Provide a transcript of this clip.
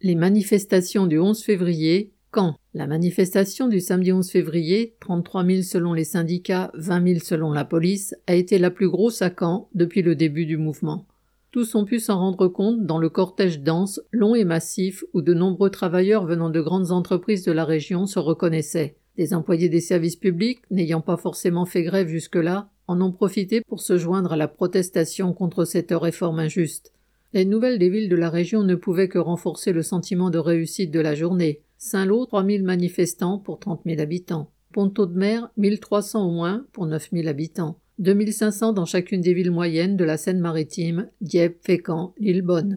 Les manifestations du 11 février, quand? La manifestation du samedi 11 février, 33 000 selon les syndicats, 20 000 selon la police, a été la plus grosse à Caen depuis le début du mouvement. Tous ont pu s'en rendre compte dans le cortège dense, long et massif, où de nombreux travailleurs venant de grandes entreprises de la région se reconnaissaient. Des employés des services publics, n'ayant pas forcément fait grève jusque-là, en ont profité pour se joindre à la protestation contre cette réforme injuste. Les nouvelles des villes de la région ne pouvaient que renforcer le sentiment de réussite de la journée. Saint-Lô, 3000 manifestants pour 30 000 habitants. Ponto de Mer, 1300 au moins pour 9000 habitants. 2500 dans chacune des villes moyennes de la Seine-Maritime, Dieppe, Fécamp, Lillebonne.